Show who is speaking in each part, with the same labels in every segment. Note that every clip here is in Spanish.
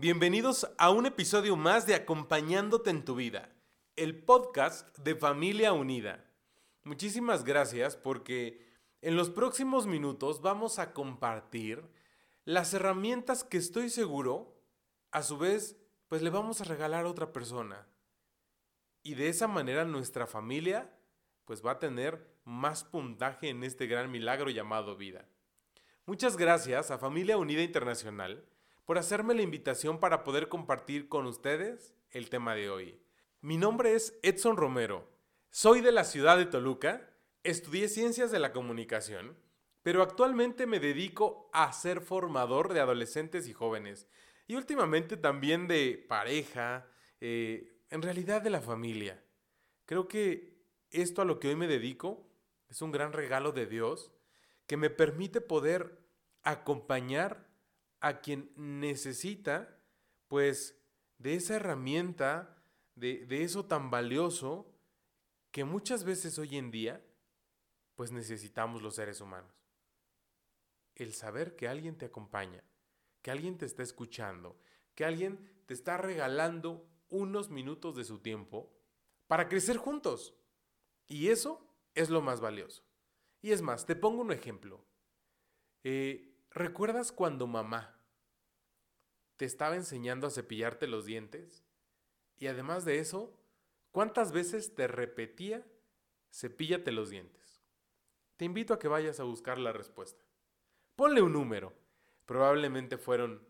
Speaker 1: Bienvenidos a un episodio más de Acompañándote en tu vida, el podcast de Familia Unida. Muchísimas gracias porque en los próximos minutos vamos a compartir las herramientas que estoy seguro, a su vez, pues le vamos a regalar a otra persona. Y de esa manera nuestra familia pues va a tener más puntaje en este gran milagro llamado vida. Muchas gracias a Familia Unida Internacional por hacerme la invitación para poder compartir con ustedes el tema de hoy. Mi nombre es Edson Romero, soy de la ciudad de Toluca, estudié ciencias de la comunicación, pero actualmente me dedico a ser formador de adolescentes y jóvenes, y últimamente también de pareja, eh, en realidad de la familia. Creo que esto a lo que hoy me dedico es un gran regalo de Dios que me permite poder acompañar a quien necesita, pues, de esa herramienta, de, de eso tan valioso que muchas veces hoy en día, pues necesitamos los seres humanos. El saber que alguien te acompaña, que alguien te está escuchando, que alguien te está regalando unos minutos de su tiempo para crecer juntos. Y eso es lo más valioso. Y es más, te pongo un ejemplo. Eh, ¿Recuerdas cuando mamá te estaba enseñando a cepillarte los dientes? Y además de eso, ¿cuántas veces te repetía cepíllate los dientes? Te invito a que vayas a buscar la respuesta. Ponle un número. Probablemente fueron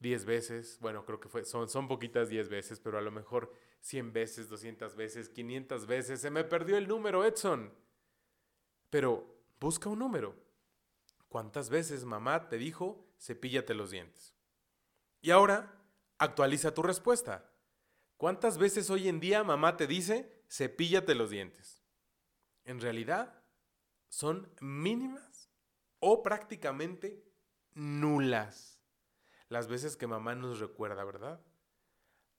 Speaker 1: 10 veces, bueno, creo que fue, son, son poquitas 10 veces, pero a lo mejor 100 veces, 200 veces, 500 veces. Se me perdió el número, Edson. Pero busca un número. ¿Cuántas veces mamá te dijo cepíllate los dientes? Y ahora, actualiza tu respuesta. ¿Cuántas veces hoy en día mamá te dice cepíllate los dientes? En realidad, son mínimas o prácticamente nulas las veces que mamá nos recuerda, ¿verdad?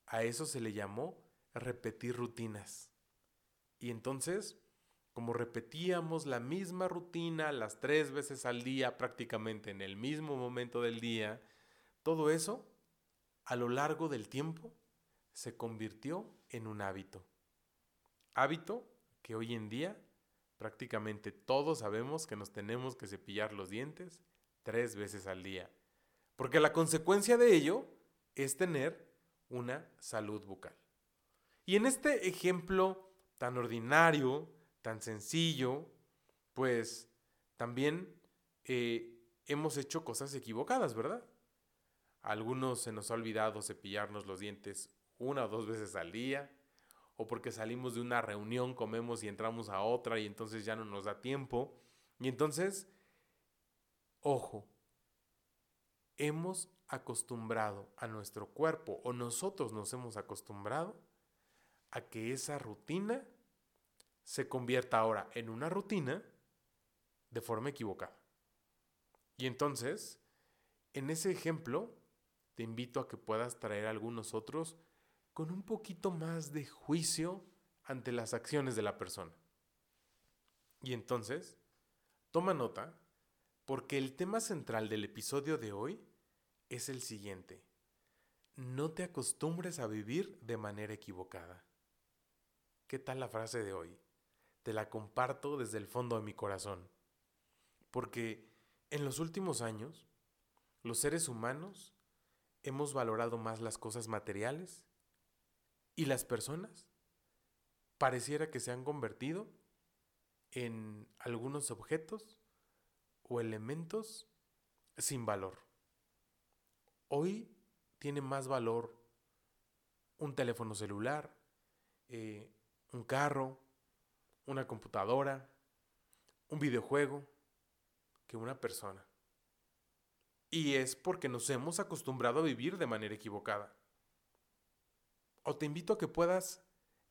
Speaker 1: A eso se le llamó repetir rutinas. Y entonces, como repetíamos la misma rutina las tres veces al día, prácticamente en el mismo momento del día, todo eso, a lo largo del tiempo, se convirtió en un hábito. Hábito que hoy en día prácticamente todos sabemos que nos tenemos que cepillar los dientes tres veces al día. Porque la consecuencia de ello es tener una salud bucal. Y en este ejemplo tan ordinario, tan sencillo, pues también eh, hemos hecho cosas equivocadas, ¿verdad? A algunos se nos ha olvidado cepillarnos los dientes una o dos veces al día, o porque salimos de una reunión, comemos y entramos a otra y entonces ya no nos da tiempo. Y entonces, ojo, hemos acostumbrado a nuestro cuerpo o nosotros nos hemos acostumbrado a que esa rutina se convierta ahora en una rutina de forma equivocada. Y entonces, en ese ejemplo, te invito a que puedas traer algunos otros con un poquito más de juicio ante las acciones de la persona. Y entonces, toma nota, porque el tema central del episodio de hoy es el siguiente. No te acostumbres a vivir de manera equivocada. ¿Qué tal la frase de hoy? Te la comparto desde el fondo de mi corazón. Porque en los últimos años, los seres humanos hemos valorado más las cosas materiales y las personas pareciera que se han convertido en algunos objetos o elementos sin valor. Hoy tiene más valor un teléfono celular, eh, un carro, una computadora, un videojuego, que una persona. Y es porque nos hemos acostumbrado a vivir de manera equivocada. o te invito a que puedas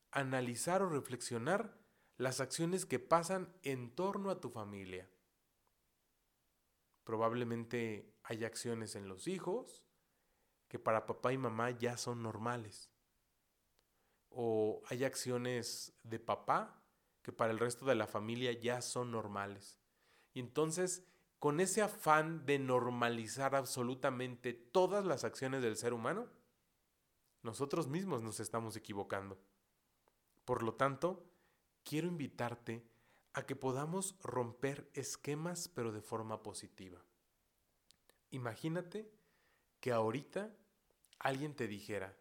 Speaker 1: analizar o reflexionar las acciones que pasan en torno a tu familia. Probablemente hay acciones en los hijos que para papá y mamá ya son normales. O hay acciones de papá que para el resto de la familia ya son normales. Y entonces, con ese afán de normalizar absolutamente todas las acciones del ser humano, nosotros mismos nos estamos equivocando. Por lo tanto, quiero invitarte a que podamos romper esquemas pero de forma positiva. Imagínate que ahorita alguien te dijera,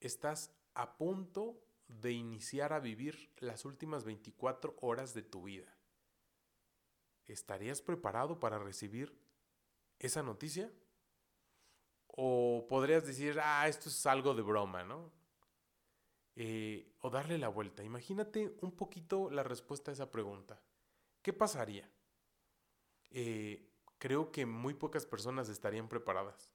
Speaker 1: estás a punto de iniciar a vivir las últimas 24 horas de tu vida. ¿Estarías preparado para recibir esa noticia? O podrías decir, ah, esto es algo de broma, ¿no? Eh, o darle la vuelta. Imagínate un poquito la respuesta a esa pregunta. ¿Qué pasaría? Eh, creo que muy pocas personas estarían preparadas.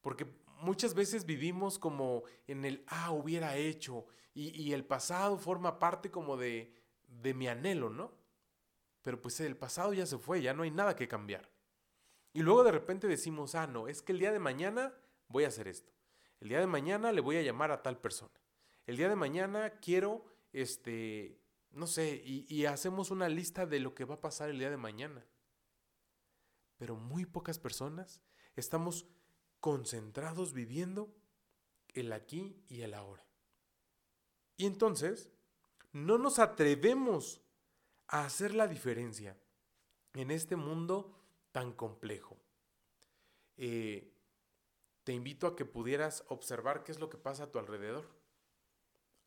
Speaker 1: Porque muchas veces vivimos como en el, ah, hubiera hecho, y, y el pasado forma parte como de, de mi anhelo, ¿no? Pero pues el pasado ya se fue, ya no hay nada que cambiar. Y luego de repente decimos, ah, no, es que el día de mañana voy a hacer esto. El día de mañana le voy a llamar a tal persona. El día de mañana quiero, este, no sé, y, y hacemos una lista de lo que va a pasar el día de mañana. Pero muy pocas personas estamos concentrados viviendo el aquí y el ahora. Y entonces, no nos atrevemos a hacer la diferencia en este mundo tan complejo. Eh, te invito a que pudieras observar qué es lo que pasa a tu alrededor.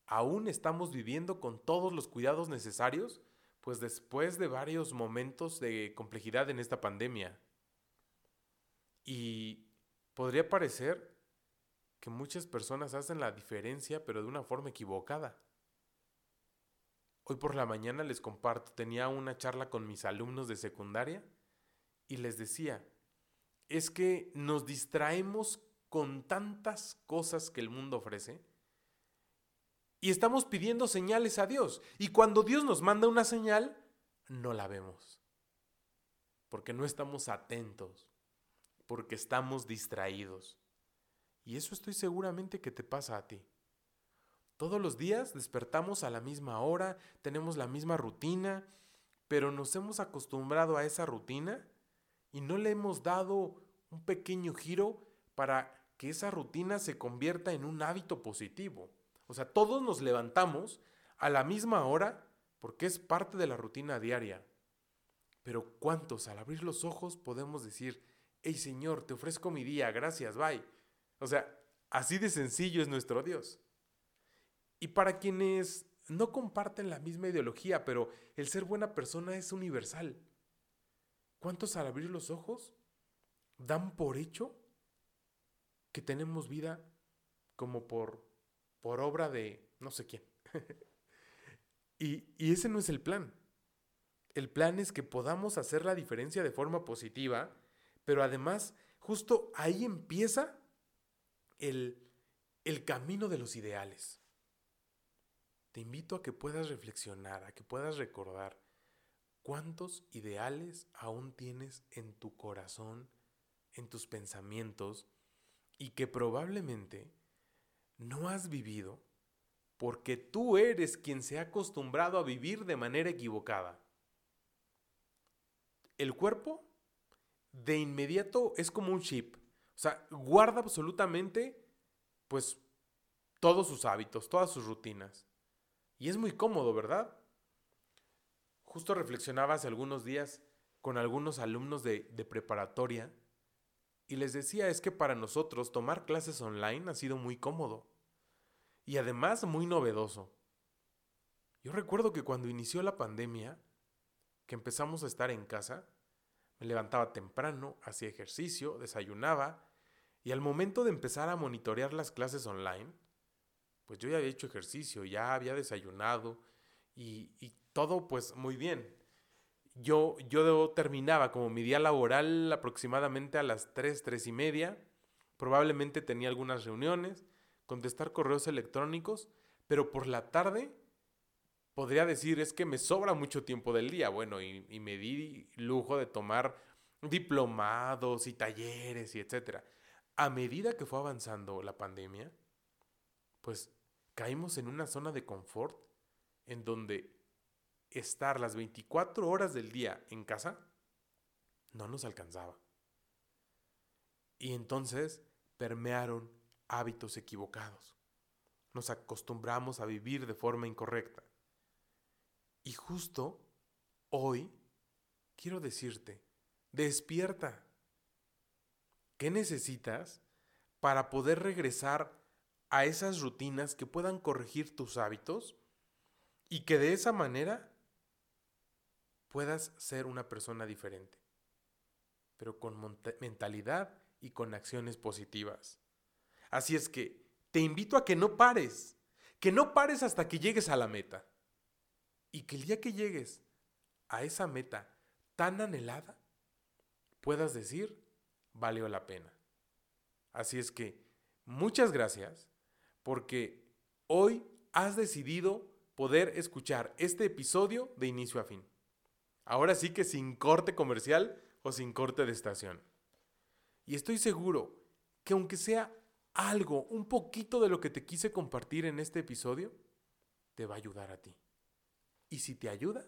Speaker 1: Aún estamos viviendo con todos los cuidados necesarios, pues después de varios momentos de complejidad en esta pandemia. Y podría parecer que muchas personas hacen la diferencia, pero de una forma equivocada. Hoy por la mañana les comparto, tenía una charla con mis alumnos de secundaria y les decía, es que nos distraemos con tantas cosas que el mundo ofrece y estamos pidiendo señales a Dios. Y cuando Dios nos manda una señal, no la vemos. Porque no estamos atentos, porque estamos distraídos. Y eso estoy seguramente que te pasa a ti. Todos los días despertamos a la misma hora, tenemos la misma rutina, pero nos hemos acostumbrado a esa rutina y no le hemos dado un pequeño giro para que esa rutina se convierta en un hábito positivo. O sea, todos nos levantamos a la misma hora porque es parte de la rutina diaria. Pero ¿cuántos al abrir los ojos podemos decir, hey Señor, te ofrezco mi día, gracias, bye? O sea, así de sencillo es nuestro Dios. Y para quienes no comparten la misma ideología, pero el ser buena persona es universal. ¿Cuántos al abrir los ojos dan por hecho que tenemos vida como por, por obra de no sé quién? y, y ese no es el plan. El plan es que podamos hacer la diferencia de forma positiva, pero además justo ahí empieza el, el camino de los ideales. Te invito a que puedas reflexionar, a que puedas recordar ¿Cuántos ideales aún tienes en tu corazón, en tus pensamientos, y que probablemente no has vivido porque tú eres quien se ha acostumbrado a vivir de manera equivocada? El cuerpo de inmediato es como un chip, o sea, guarda absolutamente pues todos sus hábitos, todas sus rutinas. Y es muy cómodo, ¿verdad? Justo reflexionaba hace algunos días con algunos alumnos de, de preparatoria y les decía es que para nosotros tomar clases online ha sido muy cómodo y además muy novedoso. Yo recuerdo que cuando inició la pandemia, que empezamos a estar en casa, levantaba temprano, hacía ejercicio, desayunaba y al momento de empezar a monitorear las clases online, pues yo ya había hecho ejercicio, ya había desayunado y, y todo pues muy bien. Yo, yo terminaba como mi día laboral aproximadamente a las 3, 3 y media. Probablemente tenía algunas reuniones. contestar correos electrónicos, pero por la tarde podría decir es que me sobra mucho tiempo del día. Bueno, y, me di lujo de tomar diplomados y talleres y etcétera. A medida que fue avanzando la pandemia, pues caímos en una zona de confort en donde estar las 24 horas del día en casa no nos alcanzaba. Y entonces permearon hábitos equivocados. Nos acostumbramos a vivir de forma incorrecta. Y justo hoy quiero decirte, despierta. ¿Qué necesitas para poder regresar a esas rutinas que puedan corregir tus hábitos y que de esa manera puedas ser una persona diferente, pero con mentalidad y con acciones positivas. Así es que te invito a que no pares, que no pares hasta que llegues a la meta y que el día que llegues a esa meta tan anhelada, puedas decir, valió la pena. Así es que, muchas gracias porque hoy has decidido poder escuchar este episodio de inicio a fin. Ahora sí que sin corte comercial o sin corte de estación. Y estoy seguro que aunque sea algo, un poquito de lo que te quise compartir en este episodio, te va a ayudar a ti. Y si te ayuda,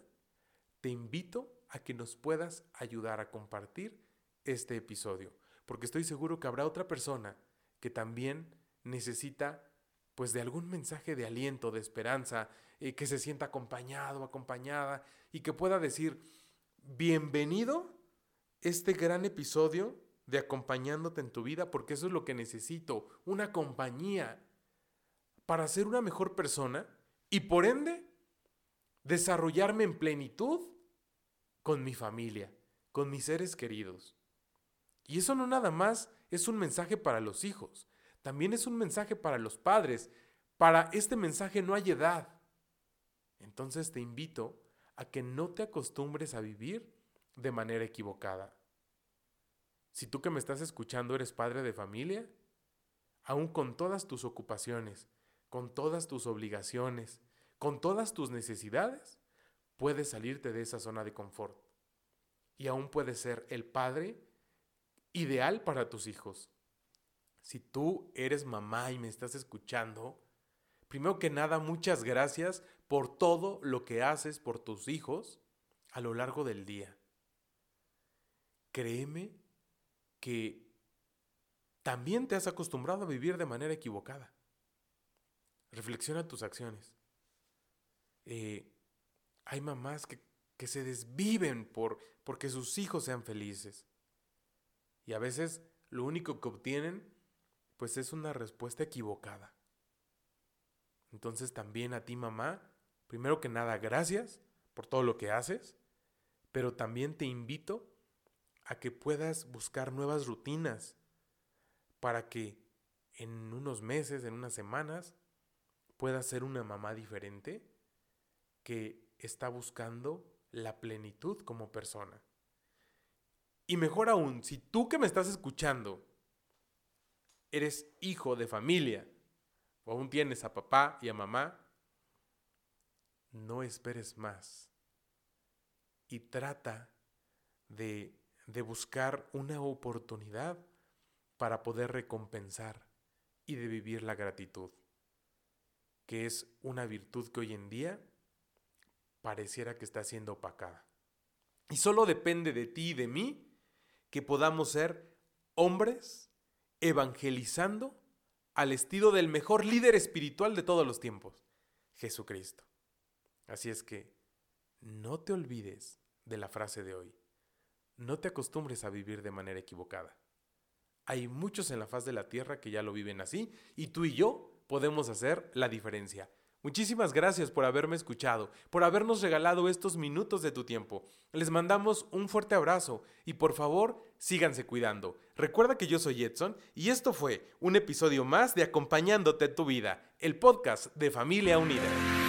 Speaker 1: te invito a que nos puedas ayudar a compartir este episodio, porque estoy seguro que habrá otra persona que también necesita pues de algún mensaje de aliento, de esperanza, eh, que se sienta acompañado, acompañada y que pueda decir, bienvenido este gran episodio de acompañándote en tu vida, porque eso es lo que necesito, una compañía para ser una mejor persona y por ende desarrollarme en plenitud con mi familia, con mis seres queridos. Y eso no nada más es un mensaje para los hijos, también es un mensaje para los padres. Para este mensaje no hay edad. Entonces te invito a que no te acostumbres a vivir de manera equivocada. Si tú que me estás escuchando eres padre de familia, aún con todas tus ocupaciones, con todas tus obligaciones, con todas tus necesidades, puedes salirte de esa zona de confort. Y aún puedes ser el padre ideal para tus hijos. Si tú eres mamá y me estás escuchando, primero que nada, muchas gracias por todo lo que haces por tus hijos a lo largo del día. Créeme que también te has acostumbrado a vivir de manera equivocada. Reflexiona tus acciones. Eh, hay mamás que, que se desviven por porque sus hijos sean felices. Y a veces lo único que obtienen pues es una respuesta equivocada. Entonces también a ti mamá, primero que nada, gracias por todo lo que haces, pero también te invito a que puedas buscar nuevas rutinas para que en unos meses, en unas semanas, puedas ser una mamá diferente que está buscando la plenitud como persona. Y mejor aún, si tú que me estás escuchando eres hijo de familia o aún tienes a papá y a mamá, no esperes más y trata de, de buscar una oportunidad para poder recompensar y de vivir la gratitud, que es una virtud que hoy en día pareciera que está siendo opacada. Y solo depende de ti y de mí que podamos ser hombres evangelizando al estilo del mejor líder espiritual de todos los tiempos, Jesucristo. Así es que no te olvides de la frase de hoy. No te acostumbres a vivir de manera equivocada. Hay muchos en la faz de la tierra que ya lo viven así y tú y yo podemos hacer la diferencia. Muchísimas gracias por haberme escuchado, por habernos regalado estos minutos de tu tiempo. Les mandamos un fuerte abrazo y por favor síganse cuidando. Recuerda que yo soy Edson y esto fue un episodio más de Acompañándote tu vida, el podcast de Familia Unida.